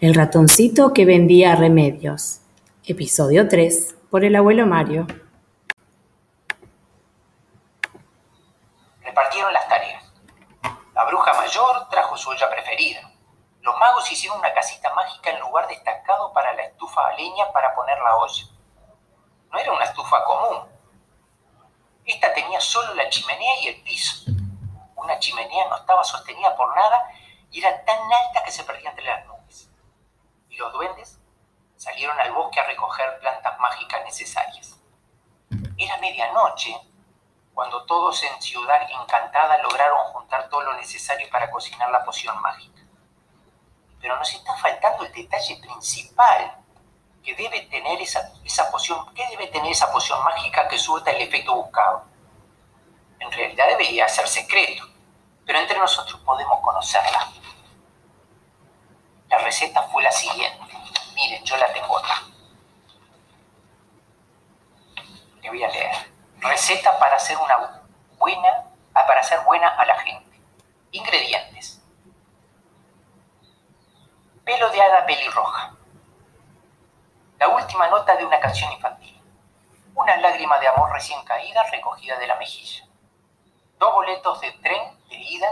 El ratoncito que vendía remedios. Episodio 3. Por el abuelo Mario. Repartieron las tareas. La bruja mayor trajo su olla preferida. Los magos hicieron una casita mágica en lugar destacado para la estufa a leña para poner la olla. No era una estufa común. Esta tenía solo la chimenea y el piso. Una chimenea no estaba sostenida por nada y era tan alta que se perdía entre las los duendes salieron al bosque a recoger plantas mágicas necesarias. Era medianoche cuando todos en Ciudad Encantada lograron juntar todo lo necesario para cocinar la poción mágica. Pero nos está faltando el detalle principal que debe tener esa, esa poción, ¿qué debe tener esa poción mágica que surta el efecto buscado? En realidad debería ser secreto, pero entre nosotros podemos conocerla. La receta fue la siguiente. Miren, yo la tengo acá. Le voy a leer. Receta para hacer una buena, ah, para hacer buena a la gente. Ingredientes. Pelo de hada pelirroja. La última nota de una canción infantil. Una lágrima de amor recién caída recogida de la mejilla. Dos boletos de tren de ida.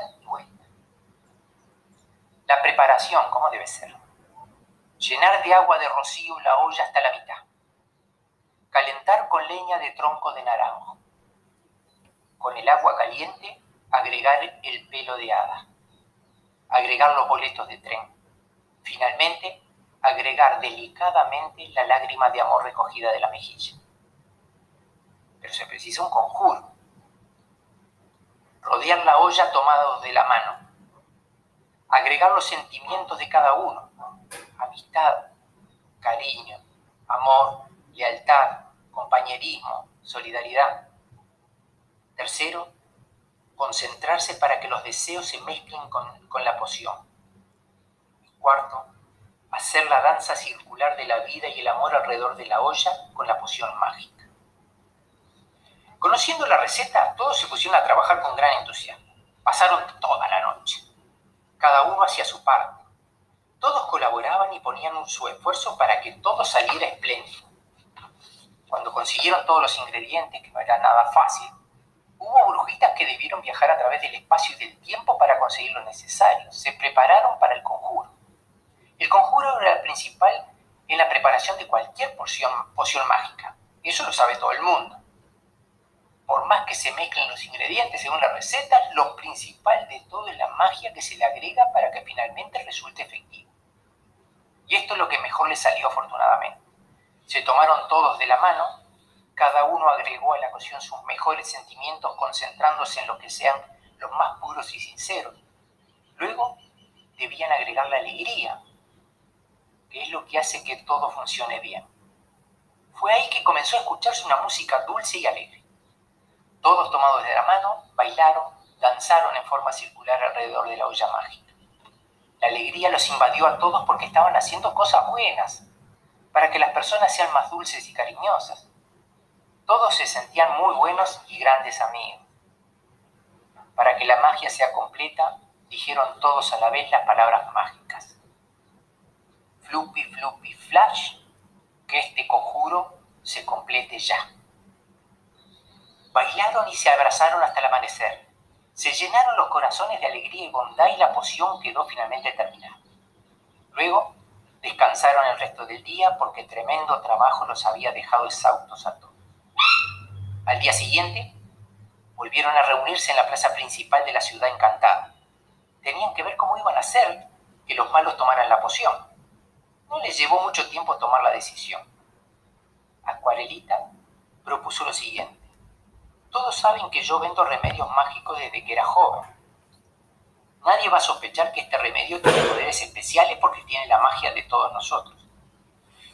La preparación, ¿cómo debe ser? Llenar de agua de rocío la olla hasta la mitad. Calentar con leña de tronco de naranjo. Con el agua caliente, agregar el pelo de hada. Agregar los boletos de tren. Finalmente, agregar delicadamente la lágrima de amor recogida de la mejilla. Pero se precisa un conjuro. Rodear la olla tomados de la mano agregar los sentimientos de cada uno, amistad, cariño, amor, lealtad, compañerismo, solidaridad. Tercero, concentrarse para que los deseos se mezclen con, con la poción. cuarto, hacer la danza circular de la vida y el amor alrededor de la olla con la poción mágica. Conociendo la receta, todos se pusieron a trabajar con gran entusiasmo. Pasaron noche cada uno hacía su parte. Todos colaboraban y ponían su esfuerzo para que todo saliera espléndido. Cuando consiguieron todos los ingredientes, que no era nada fácil, hubo brujitas que debieron viajar a través del espacio y del tiempo para conseguir lo necesario. Se prepararon para el conjuro. El conjuro era el principal en la preparación de cualquier poción, poción mágica. Eso lo sabe todo el mundo que se mezclen los ingredientes según la receta, lo principal de todo es la magia que se le agrega para que finalmente resulte efectivo. Y esto es lo que mejor le salió afortunadamente. Se tomaron todos de la mano, cada uno agregó a la cocción sus mejores sentimientos concentrándose en lo que sean los más puros y sinceros. Luego debían agregar la alegría, que es lo que hace que todo funcione bien. Fue ahí que comenzó a escucharse una música dulce y alegre. Todos tomados de la mano, bailaron, danzaron en forma circular alrededor de la olla mágica. La alegría los invadió a todos porque estaban haciendo cosas buenas, para que las personas sean más dulces y cariñosas. Todos se sentían muy buenos y grandes amigos. Para que la magia sea completa, dijeron todos a la vez las palabras mágicas. Floopy, floopy, flash, que este conjuro se complete ya. Bailaron y se abrazaron hasta el amanecer. Se llenaron los corazones de alegría y bondad y la poción quedó finalmente terminada. Luego descansaron el resto del día porque tremendo trabajo los había dejado exhaustos a todos. Al día siguiente volvieron a reunirse en la plaza principal de la ciudad encantada. Tenían que ver cómo iban a hacer que los malos tomaran la poción. No les llevó mucho tiempo tomar la decisión. Acuarelita propuso lo siguiente. Saben que yo vendo remedios mágicos desde que era joven. Nadie va a sospechar que este remedio tiene poderes especiales porque tiene la magia de todos nosotros.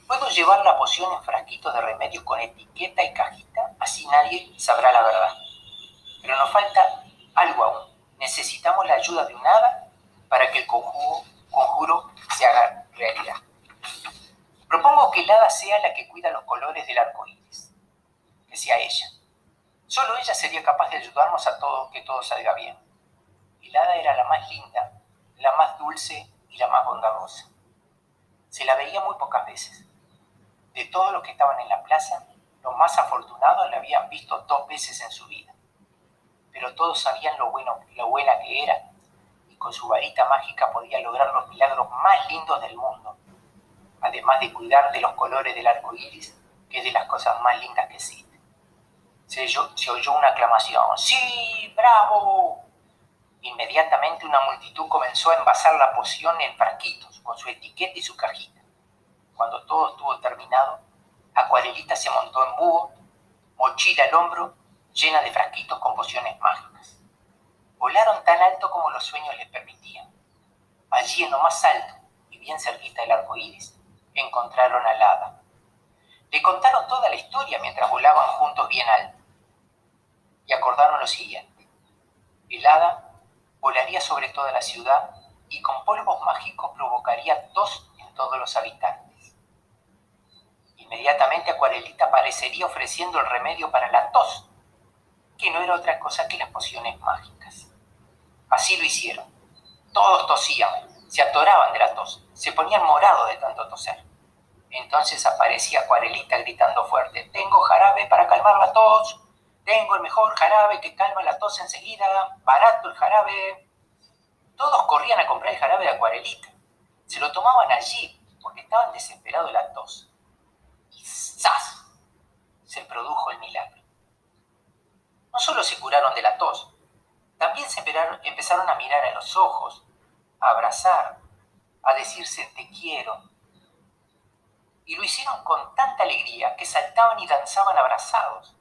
Puedo llevar la poción en frasquitos de remedios con etiqueta y cajita, así nadie sabrá la verdad. Pero nos falta algo aún. Necesitamos la ayuda de un hada para que el conjuro, conjuro se haga realidad. Propongo que el hada sea la que cuida los colores del arco iris. Que sea ella. Solo ella sería capaz de ayudarnos a todos que todo salga bien. Y hada era la más linda, la más dulce y la más bondadosa. Se la veía muy pocas veces. De todos los que estaban en la plaza, los más afortunados la habían visto dos veces en su vida. Pero todos sabían lo, bueno, lo buena que era y con su varita mágica podía lograr los milagros más lindos del mundo, además de cuidar de los colores del arco iris, que es de las cosas más lindas que existen. Se oyó una aclamación: ¡Sí, bravo! Inmediatamente una multitud comenzó a envasar la poción en frasquitos, con su etiqueta y su cajita. Cuando todo estuvo terminado, Acuarelita se montó en búho, mochila al hombro, llena de frasquitos con pociones mágicas. Volaron tan alto como los sueños les permitían. Allí en lo más alto y bien cerquita del arco iris, encontraron al hada. Le contaron toda la historia mientras volaban juntos bien alto. Y acordaron lo siguiente. El hada volaría sobre toda la ciudad y con polvos mágicos provocaría tos en todos los habitantes. Inmediatamente Acuarelita aparecería ofreciendo el remedio para la tos, que no era otra cosa que las pociones mágicas. Así lo hicieron. Todos tosían, se atoraban de la tos, se ponían morados de tanto toser. Entonces aparecía Acuarelita gritando fuerte, tengo jarabe para calmar la tos, tengo el mejor jarabe que calma la tos enseguida, barato el jarabe. Todos corrían a comprar el jarabe de acuarelita. Se lo tomaban allí porque estaban desesperados de la tos. Y ¡zas! se produjo el milagro. No solo se curaron de la tos, también se empezaron a mirar a los ojos, a abrazar, a decirse te quiero. Y lo hicieron con tanta alegría que saltaban y danzaban abrazados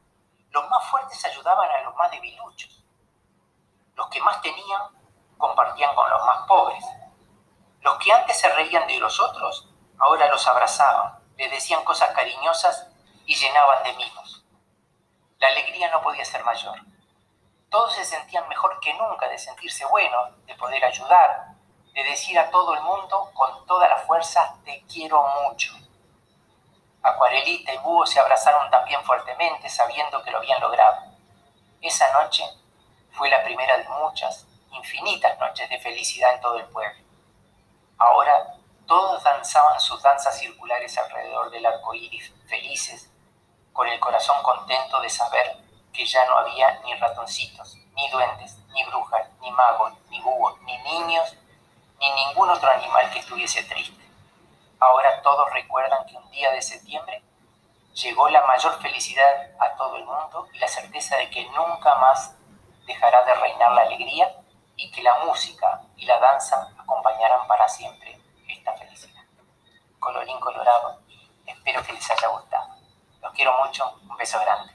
los más fuertes ayudaban a los más debiluchos. Los que más tenían compartían con los más pobres. Los que antes se reían de los otros, ahora los abrazaban, les decían cosas cariñosas y llenaban de mimos. La alegría no podía ser mayor. Todos se sentían mejor que nunca de sentirse buenos, de poder ayudar, de decir a todo el mundo con toda la fuerza, te quiero mucho. Acuarelita y Búho se abrazaron también fuertemente, sabiendo que lo habían logrado. Esa noche fue la primera de muchas, infinitas noches de felicidad en todo el pueblo. Ahora todos danzaban sus danzas circulares alrededor del arco iris, felices, con el corazón contento de saber que ya no había ni ratoncitos, ni duendes, ni brujas, ni magos, ni búhos, ni niños, ni ningún otro animal que estuviese triste. Ahora todos recuerdan que un día de septiembre llegó la mayor felicidad a todo el mundo y la certeza de que nunca más dejará de reinar la alegría y que la música y la danza acompañarán para siempre esta felicidad. Colorín colorado, espero que les haya gustado. Los quiero mucho, un beso grande.